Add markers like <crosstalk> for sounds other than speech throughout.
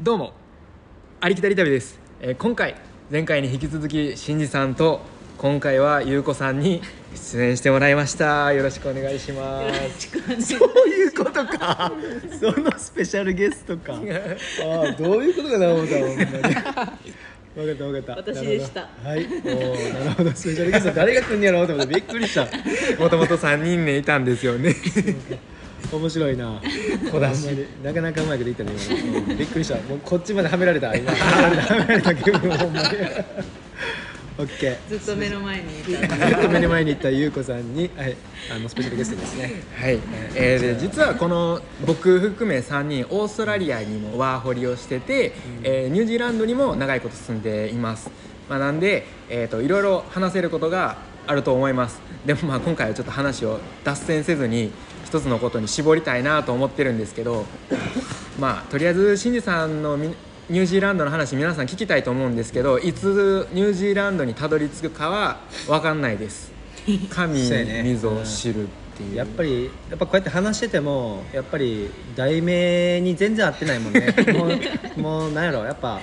どうもありきたり旅です、えー今回前回に引き続きしんじさんと今回はゆうこさんに出演してもらいました。よろしくお願いします。そういうことか。そのスペシャルゲストか。ああどういうことかな思ったほんまに。分かった分かった。私でした。はい。おーなるほど。スペシャルゲスト誰が来んねやろうと思ってびっくりした。もともと3人ねいたんですよね面白いな。小出し。なかなかうまいこと言ったね今びっくりした。もうこっちまではめられた。今。は <laughs> められた。はめられた。気分ほんまに。オッケーずっと目の前にいた。ずっと目の前に行った優子さんに、はい、あのスペシャルゲストですね。はい、えーで実はこの僕含め3人オーストラリアにもワーホリをしてて、えーニュージーランドにも長いこと住んでいます、まあ、なんで、えー、といろいろ話せることがあると思います。でもまあ今回はちょっと話を脱線せずに一つのことに絞りたいなと思ってるんですけどまあとりあえずシンジさんのみニュージーランドの話皆さん聞きたいと思うんですけどいつニュージーランドにたどり着くかは分かんないです。神そうやね水を知るっていう。やっぱりやっぱこうやって話しててもやっぱり題名に全然合ってないもんね。<laughs> もうもうなんやろやっぱ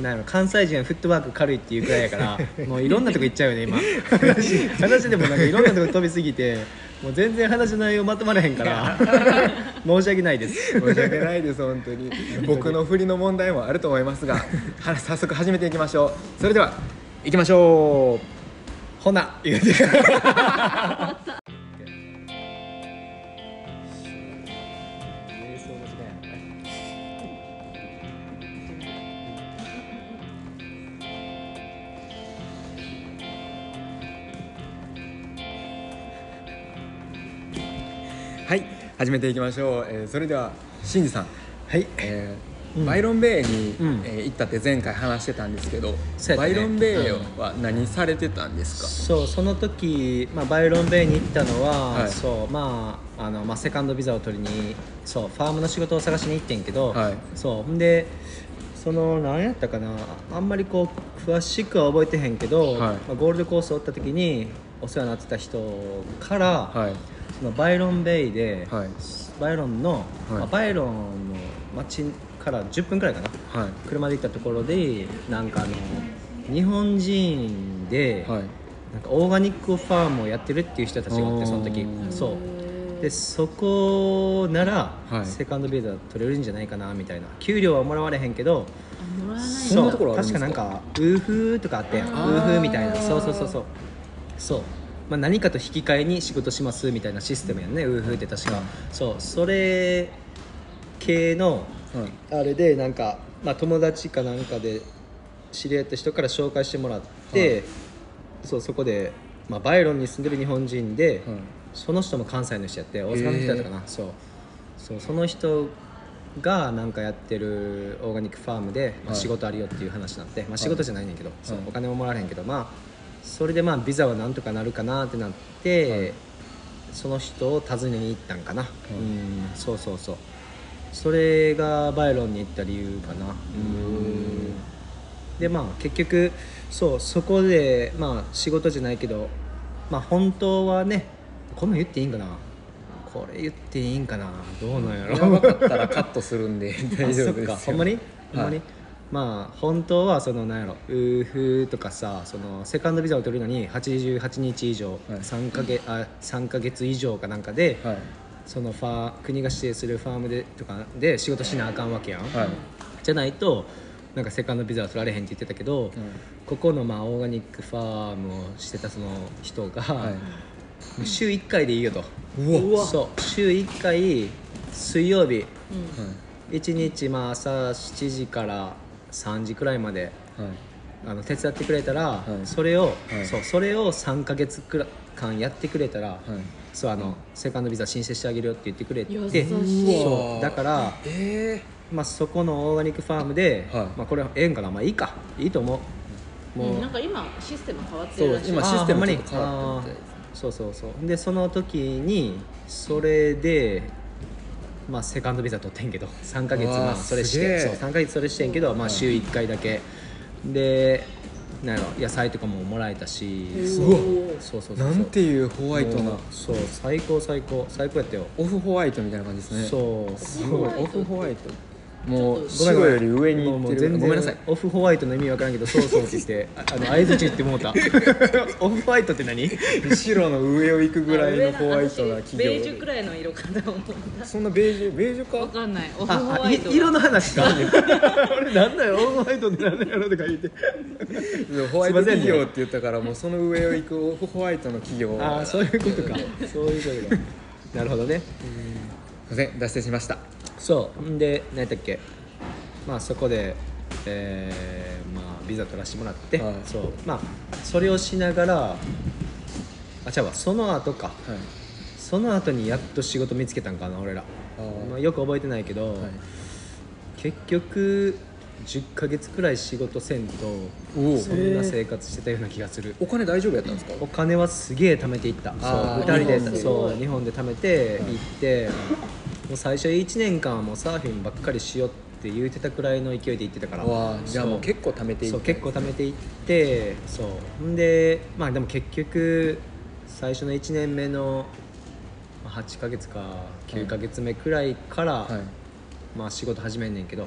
なんやろ関西人はフットワーク軽いっていうくらいやからもういろんなとこ行っちゃうよね今。<laughs> 話話でもなんかいろんなとこ飛びすぎてもう全然話の内容まとまらへんから <laughs> 申し訳ないです。申し訳ないです本当に。僕の振りの問題もあると思いますがは早速始めていきましょう。それでは行きましょう。ほな。言うて始めていきましょう、えーそれではしんじさん、はい。えーうん。バイロンベイに、うん。えー行ったって前回話してたんですけど、ね。バイロンベイは何されてたんですか、そうその時、まあ、バイロンベイに行ったのは、はい。そうまああの、まあ、セカンドビザを取りにそうファームの仕事を探しに行ってんけど、はい。そうほんでその何やったかなあんまりこう詳しくは覚えてへんけど、はい。まあ、ゴールドコースを追った時にお世話になってた人から、はいそのバイロンベイで、はい。バイロンの、はい。まあ、バイロンの町から10分くらいかな。はい。車で行ったところでなんかあの日本人で、はい。なんかオーガニックファームをやってるっていう人たちがあってその時。そう。でそこなら、はい。セカンドビザ取れるんじゃないかなみたいな。給料はもらわれへんけどそんなところあるんですか？確かなんかウーフーとかあってウーフーみたいな。そうそうそうそう。そう、まあ、何かと引き換えに仕事しますみたいなシステムやんね。ウーフーって確か。そう。それ系のはいあれでなんか、まあ、友達かなんかで知り合った人から紹介してもらって、はいそうそこで、まあ、バイロンに住んでる日本人で、はいその人も関西の人やって大阪の人やったかな、そう。そうその人がなんかやってるオーガニックファームで、まあ、はい。仕事あるよっていう話になって、まあ、仕事じゃないねんけど、そうはいお金ももらえへんけどまあそれでまあビザはなんとかなるかなってなって、はいその人を訪ねに行ったんかな、うんそうそうそう。それがバイロンに行った理由かな。うん。でまあ結局そうそこでまあ仕事じゃないけどまあ本当はねこんなん言っていいんかな。これ言っていいんかな。どうなんやろ。やばかったらカットするんで大丈夫ですよ。あそっか。ほんまに？ほんまに、はいまあ本当はそのなんやろウーフとかさそのセカンドビザを取るのに88日以上、はい。3か月あ3ヶ月以上かなんかで、はい。そのファー国が指定するファームでとかで仕事しなあかんわけやん、はい。じゃないとなんかセカンドビザは取られへんって言ってたけど、ここのまあオーガニックファームをしてたその人が、はい。週1回でいいよと。うわ。そう。週1回水曜日。はい。1日まあ朝7時から3時くらいまではい。あの手伝ってくれたら、はい。それを、はい。そうそれを3か月くら間やってくれたら、はい。そうあのセカンドビザ申請してあげるよって言ってくれてそうだからえまあ、そこのオーガニックファームで、はい。まあ、これええんかなまあいいかいいと思う。もう、うんなんか今システム変わってるらしい。今システムにそうそうそう。でその時にそれでまあセカンドビザ取ってんけど <laughs> 3ヶ月まあそれしてそう3ヶ月それしてんけど、まあ、週1回だけ。でなんやろ野菜とかももらえたし。うわそうそうそうそう。なんていうホワイトな。もうそう最高最高。最高やったよ。オフホワイトみたいな感じですね。そうすごい。オフホワイトもう白より上にもう行ってる。ごめんなさい。オフホワイトの意味わからんけどそうそうって。言ってああの相づち言ってもうた。<laughs> オフホワイトって何？白の上を行くぐらいの上ホワイトな私企ベージュく業らいの色かと思っそんなベージュベージュたわかかんない。オフホワイトい色の話か。<laughs> 俺なんだよ？オフホワイトってなんだよとか言って。ホワイトすいませんね企業って言ったからもうその上を行くオフホワイトの企業。ああそういうことか。そういうことか。なるほどね。すいません。脱線しましたそう。んで何やったっけ。まあそこでえー、まあビザ取らせてもらって、はい。そう。まあそれをしながらあ違うわ。その後か。はい。その後にやっと仕事見つけたんかな俺ら。あー。まあ、よく覚えてないけど、はい。結局10ヶ月くらい仕事せんとおお。そんな生活してたような気がする。お金大丈夫やったんですか？お金はすげえ貯めていった。そう。あー2人で。そう。日本で貯めて行って、もう最初1年間はもうサーフィンばっかりしようって言うてたくらいの勢いで行ってたから。じゃあもう結構貯めていって。結構貯めていってそう。んでまあでも結局最初の1年目のまあ8ヶ月か9ヶ月目くらいから、はいまあ仕事始めんねんけど、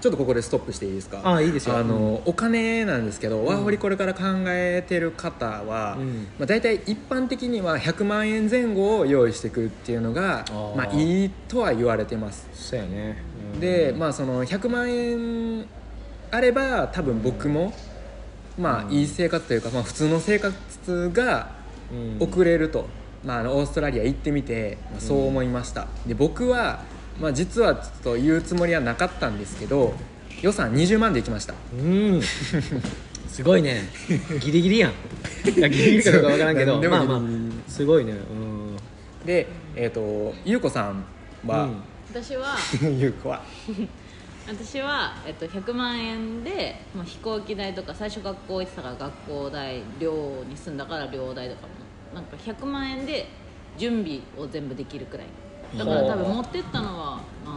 ちょっとここでストップしていいですか？あいいですよ。あの、お金なんですけど、ワーホリこれから考えてる方は、うん。まあ、大体一般的には100万円前後を用意してくるっていうのがー。まあ、いいとは言われてます。そうやね、うん。でまあその100万円あれば多分僕もまあいい生活というか、まあ、普通の生活がうん。送れると、まあ、あのオーストラリア行ってみて、まあ、そう思いました、で僕は、まあ、実はちょっと言うつもりはなかったんですけど予算20万で行きました。うん。<laughs> すごいね。ギリギリやん。<laughs> いやギリギリかどうかわからんけど。何でもまあまあすごいね。うん。でえっ、とゆうこさんは、私は。<laughs> ゆうこは？私は、えっと、100万円でもう飛行機代とか最初学校行ってたから学校代寮に住んだから寮代とかも。なんか100万円で準備を全部できるくらいだから多分持ってったのはあ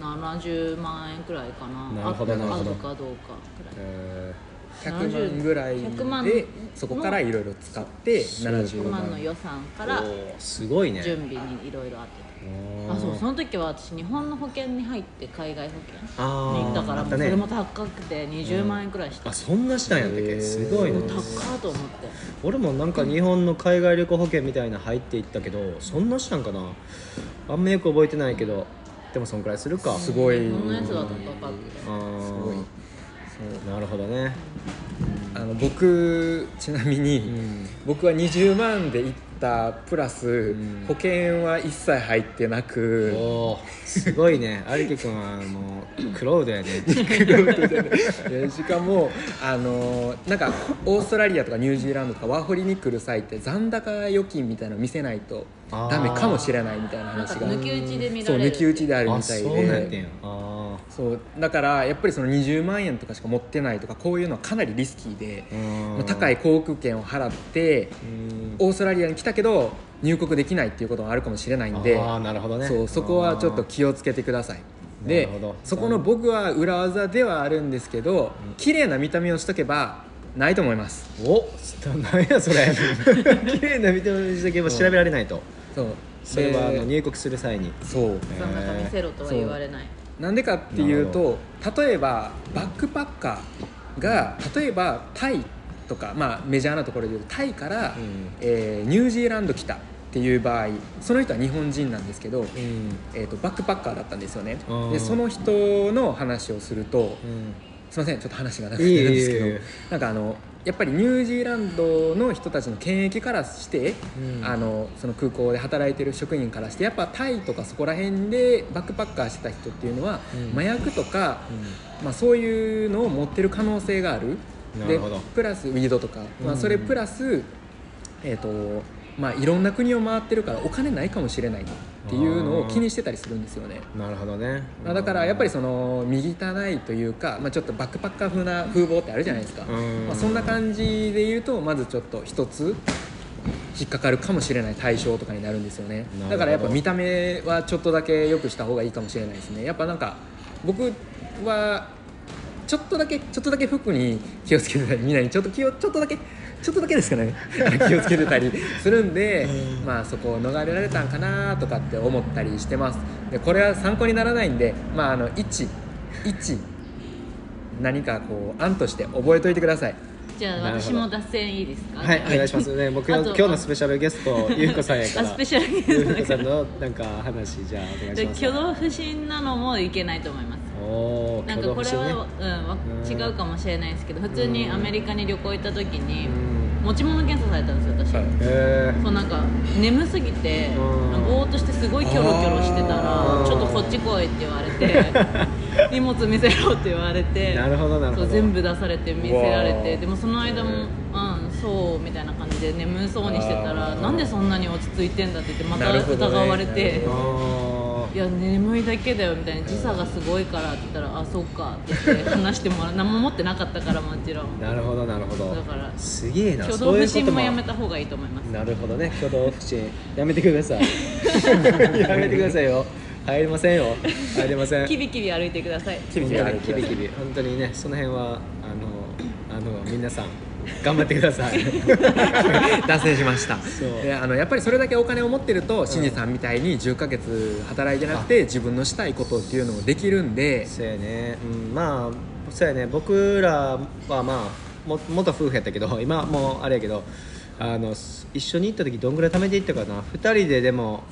の70万円くらいかな。なるほどあなるほどあるかどうかくらい。え100万ぐらい100万。でそこからいろいろ使って70 100万万の予算かーらすごいね。準備にいろいろあってあそうその時は私日本の保険に入って海外保険にだからもあったねうそれも高くて20万円くらいした、あそんなしたんやったっけ？すごいね。高っと思って。俺もなんか日本の海外旅行保険みたいな入っていったけどそんなしたんかな？あんまよく覚えてないけどでもそんくらいするか。すごい。日本のやつは高かっあすごい。ーなるほどね。あの僕ちなみに、うん。僕は20万で行ったプラス、ん。保険は一切入ってなく。すごいね。<laughs> 有木君はもうクロードやね。で <laughs> しかもあのなんかオーストラリアとかニュージーランドとかワーホリに来る際って残高預金みたいなの見せないとダメかもしれないみたいな話が抜き打ちで見そうられる抜き打ちであるあみたいそうなんや。ってんでやあそうだからやっぱりその20万円とかしか持ってないとかこういうのはかなりリスキーでーまあ高い航空券を払ってうん。オーストラリアに来たけど入国できないっていうことがあるかもしれないんでああなるほどね。そうそこはちょっと気をつけてください。でなるほど。そこの僕は裏技ではあるんですけど綺麗な見た目をしとけばないと思います。お何 <laughs> やそれ。<laughs> 綺麗な見た目にしとけば調べられないと。そう。それはあので入国する際に。そう。残高見せろとは言われないなんでかっていうと例えばバックパッカーが例えばタイとか、まあ、メジャーなところでいうとタイから、ん。えーニュージーランド来たっていう場合その人は日本人なんですけど、うん。えー、とバックパッカーだったんですよね。でその人の話をするとすいませんちょっと話が長くなるんですけどいなんかあのやっぱりニュージーランドの人たちの検疫からして、うん。あのその空港で働いてる職員からしてやっぱタイとかそこら辺でバックパッカーしてた人っていうのは、うん。麻薬とか、まあ、そういうのを持ってる可能性がある。でなるほど。プラスウィードとか、まあ、それプラス、えーとまあ、いろんな国を回ってるからお金ないかもしれないっていうのを気にしてたりするんですよね。なるほどね。まあ、だからやっぱりその右汚いというか、まあ、ちょっとバックパッカー風な風貌ってあるじゃないですか、うん。まあ、そんな感じで言うとまずちょっと一つ引っかかるかもしれない対象とかになるんですよね。だからやっぱ見た目はちょっとだけ良くした方がいいかもしれないですね。やっぱなんか僕はちょっとだけちょっとだけ服に気をつけてたりみんなにちょっと気をちょっとだけちょっとだけですかね。<laughs> 気をつけてたりするんで、まあそこを逃れられたんかなとかって思ったりしてます。でこれは参考にならないんでまああの11何かこう案として覚えといてくださいじゃあ私も脱線いいですか？はいお願いします。ね僕今日のスペシャルゲストゆうこさんやからあスペシャルゲストゆうこさんのなんか話じゃあお願いでします。挙動不審なのもいけないと思います。なんかこれは、うん違うかもしれないですけど普通にアメリカに旅行行った時にうん。持ち物検査されたんですよ私、はい。へそうなんか眠すぎてうんぼー。っとしてすごいキョロキョロしてたらうんちょっとこっち来いって言われて <laughs> 荷物見せろって言われてなるほどなるほど。全部出されて見せられてでもその間も「うんそう」みたいな感じで眠そうにしてたらあー「なんでそんなに落ち着いてんだ」って言ってまた疑われていや眠いだけだよみたいな時差がすごいからって言ったら「あそっか」って言って話してもらう何も持ってなかったからもちろん。なるほどなるほど。だからすげえな挙動不審も。やめた方がいいと思います。なるほどね。挙動不審。やめてください。<laughs> やめてくださいよ入りませんよ。入りません。<laughs> キビキビ歩いてください。キビキビ歩いてくださいキビキビ。本当にねその辺はあのあの皆さん頑張ってください。<laughs> 脱線しました。そう。であのやっぱりそれだけお金を持ってると新次さんみたいに10ヶ月働いてなくて自分のしたいことっていうのもできるんで。そうやね、うん、まあそうやね。僕らはまあも元夫婦やったけど今もうあれやけどあの一緒に行った時どんぐらい貯めていったかな。2人ででも、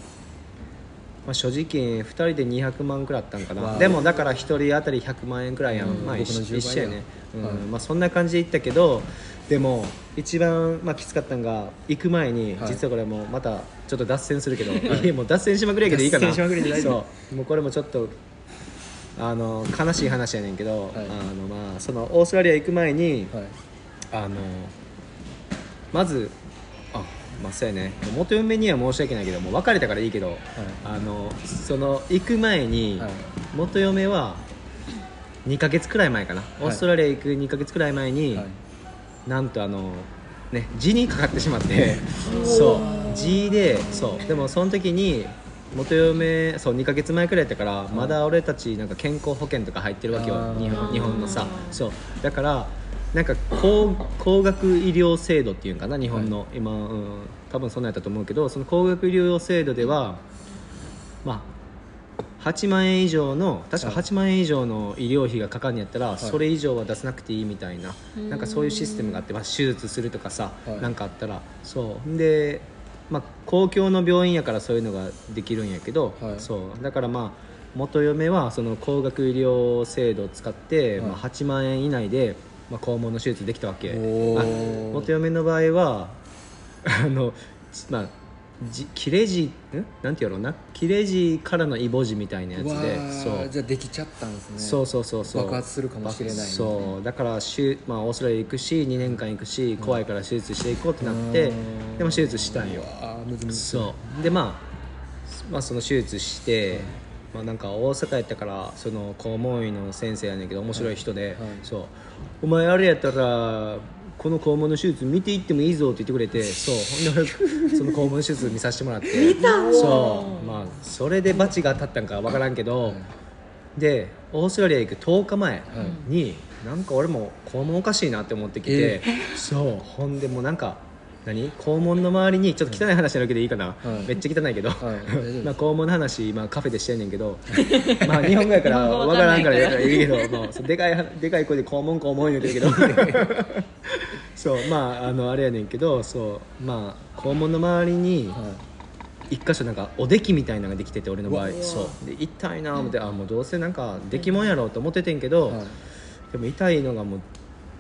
まあ、所持金2人で200万くらいあったんかな。でもだから1人当たり100万円くらいやん、うん。まあ一僕の10倍一緒やね、うん。はい。まあ、そんな感じで行ったけどでも一番、まあ、きつかったのが行く前に、はい。実はこれもうまたちょっと脱線するけど、い。や <laughs> もう脱線しまくりやけどいいかな。脱線しまくりで大丈夫。そう。もうこれもちょっとあの悲しい話やねんけど、はい。あのまあそのオーストラリア行く前に、はい。あのまずあまあそうやね。元嫁には申し訳ないけどもう別れたからいいけど、あのその行く前に、はい。元嫁は2ヶ月くらい前かな、オーストラリア行く2ヶ月くらい前に、はい。なんとあのね痔にかかってしまって <laughs> そう。痔でそう。でもその時に元嫁そう2ヶ月前くらいやったから、まだ俺たちなんか健康保険とか入ってるわけよ。日本のさ。そう。だからなんか高高額医療制度っていうんかな日本の、今、うん、多分そんなんやったと思うけどその高額医療制度ではまあ8万円以上の確かはい。8万円以上の医療費がかかるんやったら、い。それ以上は出さなくていいみたいな、なんかそういうシステムがあって、まあ、手術するとかさ、はい。なんかあったら。そう。で、まあ、公共の病院やからそういうのができるんやけど、はい。そう。だからまあ元嫁はその高額医療制度を使って、はい。まあ、8万円以内で、まあ、肛門の手術できたわけ。元嫁の場合は <laughs> あのまあじ切れ字ん？なんていうのな。切れ字からのイボ痔みたいなやつで。ーそう。じゃあできちゃったんですね。そうそうそうそう。爆発するかもしれないみたいな。そう。だからしゅ、まあ、オーストラリア行くし2年間行くし怖いから手術していこうってなってうん。でも手術したんよ。そう。でまあ、まあ、その手術して、まあ、なんか大阪やったからその肛門医の先生やねんけど面白い人で、はいそう。お前あれやったらこの肛門の手術見ていってもいいぞって言ってくれてそう。ほんその肛門手術見させてもらって。そう。まあそれでバチが当たったんか分からんけど、でオーストラリア行く10日前に、なんか俺も肛門おかしいなって思ってきて、そう。ほんでもうなんか何？肛門の周りにちょっと汚い話になるけどいいかな、はい。めっちゃ汚いけど、<laughs> まあ肛門の話今カフェでしてんねんけど。<laughs> まあ日本語やから日本語わかららんかららいいけどもうそうでかいでかい声で肛門肛門言うてるけど。<laughs> そうまああのあれやねんけどそうまあ肛門の周りに、は一箇所なんかおできみたいなのができてて俺の場合。うわ。そう。で痛いな思って、あもうどうせなんかできもんやろうと思っててんけど、はい。でも痛いのがもう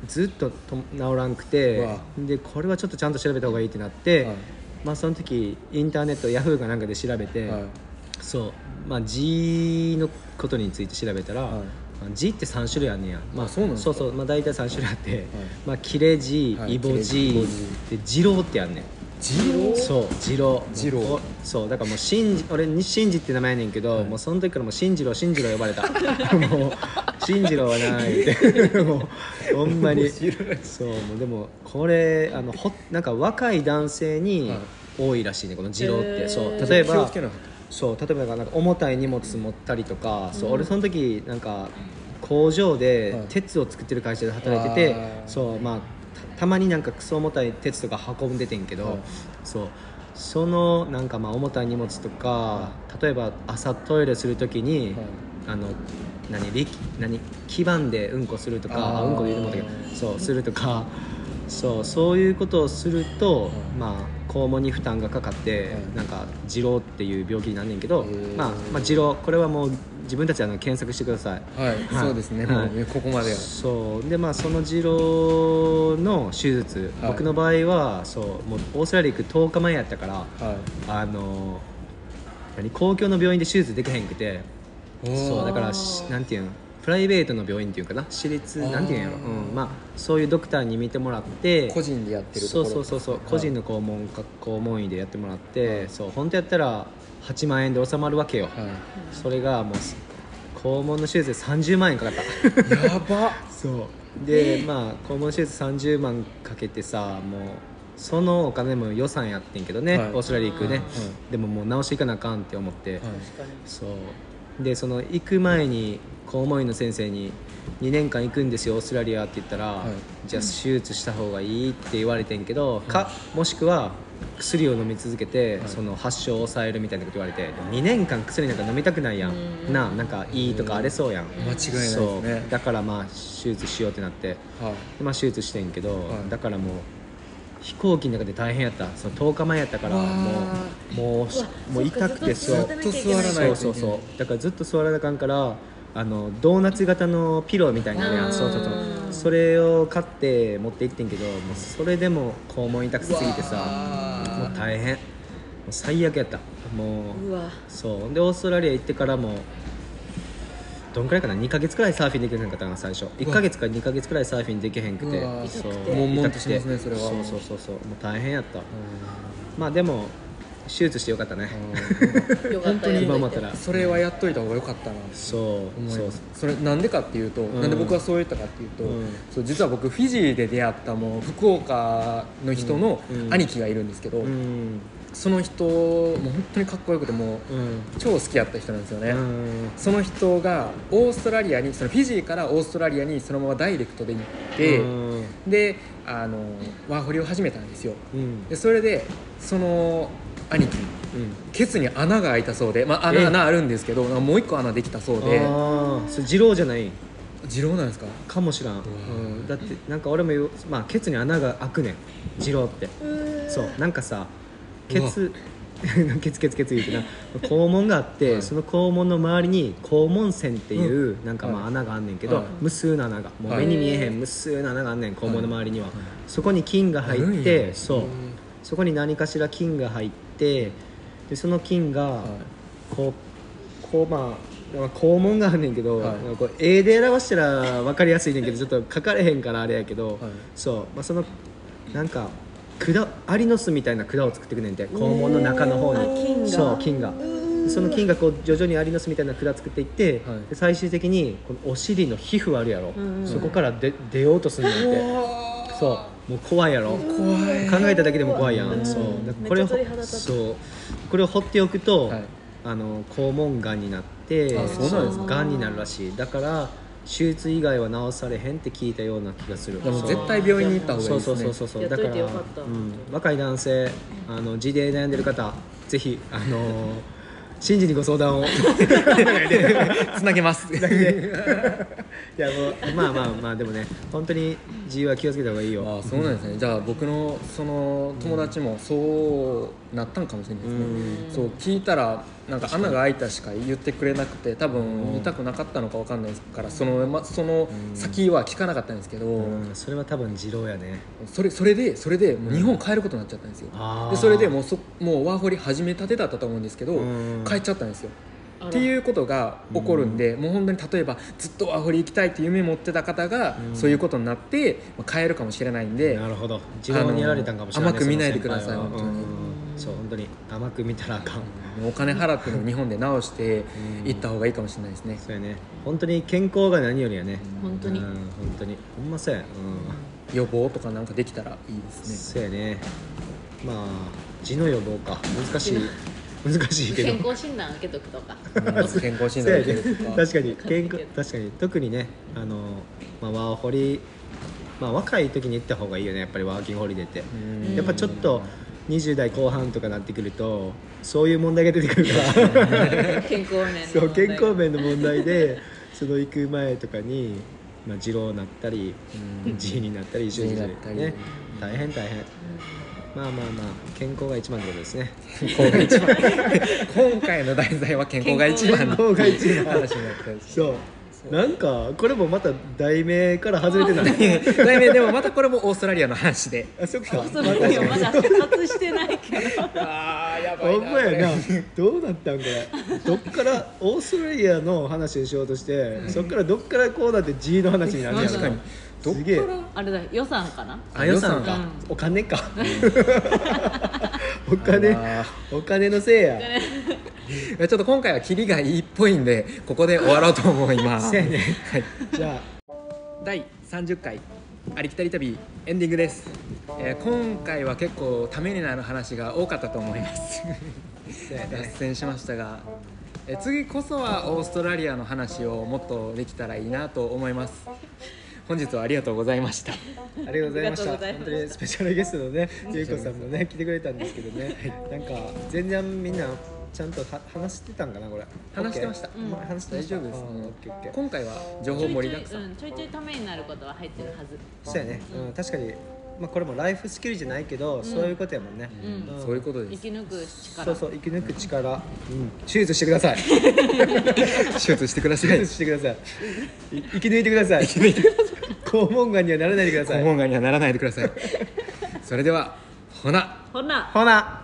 ずっとと治らんくてでこれはちょっとちゃんと調べた方がいいってなって、はい。まあその時インターネットヤフーかなんかで調べて、はい。そう。まあ G のことについて調べたら、はい。まあ G って3種類あんねや、まあそうそうそう、まあ、大体3種類あって、い。まあ、切れ字、はいイボ切れ字イ字。ボで二郎ってあんねん。二郎？そう次郎。次郎。おそう。だからもう新次俺に新次って名前やねんけど、もうその時からもう新次郎新次郎呼ばれた。<laughs> <laughs> もう新次郎はない。ってもうほんまに。そうもうでもこれあのほなんか若い男性にはい多いらしいねこの次郎って、そう例えばそう例えばなんか重たい荷物持ったりとか、そう俺その時なんか工場ではい鉄を作ってる会社で働いてて、そうまあたたまになんかクソ重たい鉄とか運んでてんけど、はいそうそのなんかまあ重たい荷物とか例えば朝トイレするときに、はいあの何力何基盤でうんこするとかうんこで言うと思ったけどそうするとかそうそういうことをすると、はいまあ肛門に負担がかかって、はいなんか痔瘻っていう病気になんねんけど、まあ、まあ痔瘻これはもう自分たちであの検索してください。はい、はい。そうですね、はい。もうここまでは。そう。でまあその痔瘻の手術、はい。僕の場合はそうもうオーストラリア行く10日前やったからはあの何公共の病院で手術できへんくていそうだからしなんていうの？プライベートの病院っていうかな？私立なんていうんやろ、うん、まあそういうドクターに見てもらって個人でやってるとそうそうそうそう、はい個人の肛門か肛門医でやってもらって、そう本当やったら8万円で収まるわけよ、はそれがもう肛門の手術で30万円かかった。い、やば。<laughs> そう。で、まあ肛門手術30万かけてさもうそのお金も予算やってんけどね、はい。オーストラリア行くね、はでももう直していかなあかんって思って、はい。そうでその行く前に公務員の先生に2年間行くんですよオーストラリアって言ったら、はい。じゃあ手術した方がいいって言われてんけど、かもしくは薬を飲み続けて、はい。その発症を抑えるみたいなこと言われて2年間薬なんか飲みたくないやん、うん。ななんかいいとか荒れそうやん、間違いないですそう。ねだからまあ手術しようってなって、はい。でまあ、手術してんけど、はい。だからもう飛行機の中で大変やった。その10日前やったからわもうもうしもう痛くてそそう。うずっと座らないそうそうそう。だからずっと座らなあかんからあのドーナツ型のピローみたいなうん。ねそうそうそう。それを買って持って行ってんけどもうそれでも肛門痛くすぎてさもう大変。もう最悪やった。もううわ。そう。でオーストラリア行ってからもどんくらいかな？2か月くらいサーフィンできへんかったかな最初。1か月か2か月くらいサーフィンできへんくてそう。痛くて悶々としますねそうそうそうそうもう大変やったまあでも手術してよかったね本当に今思ったらそれはやっといた方が良かったなそうそうそれなんでかっていうと、んなんで僕はそう言ったかっていうと、うんそう実は僕フィジーで出会ったもう福岡の人のうん兄貴がいるんですけど、うんその人もう本当にかっこよくてもううん。超好きやった人なんですよね、うん。その人がオーストラリアにそのフィジーからオーストラリアにそのままダイレクトで行って、うん。であのワーホリを始めたんですよ。うん。でそれでその兄貴うん。ケツに穴が開いたそうで、まあ、え？穴穴あるんですけどもう一個穴できたそうで。ああそれ二郎じゃない？二郎なんですか？かもしらん、わ。うん、だってなんか俺も言う、まあ、ケツに穴が開くねん。二郎って。そう。なんかさケツケツケツケツ言うてな肛門があって、はい。その肛門の周りに肛門線っていう、なんかまあはい。穴があんねんけど、はい。無数の穴がもうはい。目に見えへん無数の穴があんねん肛門の周りには、はい。そこに菌が入ってそう。そこに何かしら菌が入ってでその菌が、はい。こうこうまあまあ肛門があんねんけど、はい。こう絵で表したら分かりやすいねんけどちょっと書かれへんからあれやけど、はい。そう、まあ、そのなんか管アリの巣みたいな管を作ってくねんて。肛門の中の方あに菌が。そう菌が。でその菌がこう徐々にアリの巣みたいな管作っていって、はい。で最終的にこのお尻の皮膚あるやろ、うんうんそこからで出ようとするねんて。そう。もう怖いやろ。怖い。考えただけでも怖いやん、うんそう。これをそう。これを放っておくと、はい。あの肛門がんになってあそうなんですか。がんになるらしい。だから手術以外は治されへんって聞いたような気がする。でもそう。絶対病院に行った方がいいそうですね。そうそうそうやっといだからてよかった。うん、若い男性あの自で悩んでる方 <laughs> ぜひあの <laughs> 真摯にご相談を。いつなげます <laughs> やもう。まあまあまあでもね本当に自由は気をつけた方がいいよ。ああそうなんですね。じゃあ僕のその友達もそうなったんかもしれないですね、うん。そう聞いたらなんか穴が開いたしか言ってくれなくて多分痛くなかったのかわかんないですからその,、ま、その先は聞かなかったんですけど、うん。それは多分二郎やね。それそれでそれで日本帰ることになっちゃったんですよ、あーでそれでもうそもうワーホリ始めたてだったと思うんですけど、うん。帰っちゃったんですよっていうことが起こるんで、もう本当に例えばずっとワーホリ行きたいって夢持ってた方が、うん。そういうことになってまあ帰るかもしれないんでなるほど。二郎にやられたんかもしれない甘く見ないでください本当に。うん。そう本当に甘く見たらあかん。お金払っても日本で直して行った方がいいかもしれないですね、そうやね。本当に健康が何よりやね。本当に。うん本当に。ほんまそうや。うん。予防とかなんかできたらいいですね。そうやね。まあ痔の予防か。難しい難しいけど。健康診断受けとくとか。うん健康診断受けるとか。確かに。健康確かに。特にねあの、まあ、ワーホリまあ、若い時に行った方がいいよね。やっぱりワーキングホリデーって。うん。やっぱちょっと20代後半とかなってくるとそういう問題が出てくるから。<laughs> 健康面のそう健康面面の問題でその行く前とかに、まあ、二郎になったりうん。G になったり一緒になったり。ね。大変大変まあまあまあ健康が一番ってことですね。健康が一番。今回の題材は健康が一番。の健康が一番話になったんですそう。なんかこれもまた題名から外れてない <laughs> 題名でもまたこれもオーストラリアの話で。あそっか。それでもまだ外してないけど。ああやほんまやな。どうなったんこれどっからオーストラリアの話にしようとして、そっからどっからこうなって G の話になるんやろ確かにどっすげえ。あれだ予算かな？あ予算か、うん。お金か。<laughs> お金あお金のせいや。ちょっと今回はキリがいいっぽいんでここで終わろうと思いますせやね。はい。じゃ第30回ありきたり旅エンディングです、えー今回は結構ためになる話が多かったと思います。あせや脱ね線しましたが、えー次こそはオーストラリアの話をもっとできたらいいなと思います本日はありがとうございました。ありがとうございました。本当にスペシャルゲストのね <laughs> ゆうこさんもね来てくれたんですけどね。なんか全然みんなちゃんとは話してたんかなこれ。話してました？うん。まあ話してました。大丈夫ですあーオッケーオッケー今回は情報盛りだくさん。ちょいちょい,、うん、ちょいちょいためになることは入ってるはず。そうやね、うん、確かに、まあ、これもライフスキルじゃないけど、そういうことやもんね、うん。そういうことです。生き抜く力。そうそう生き抜く力、うん、手術してください。<laughs> 手術してくださ手い術してください。い生き抜いてください。肛門がんにはならないでください。肛門がんにはならないでください。それではほな。ほな。ほな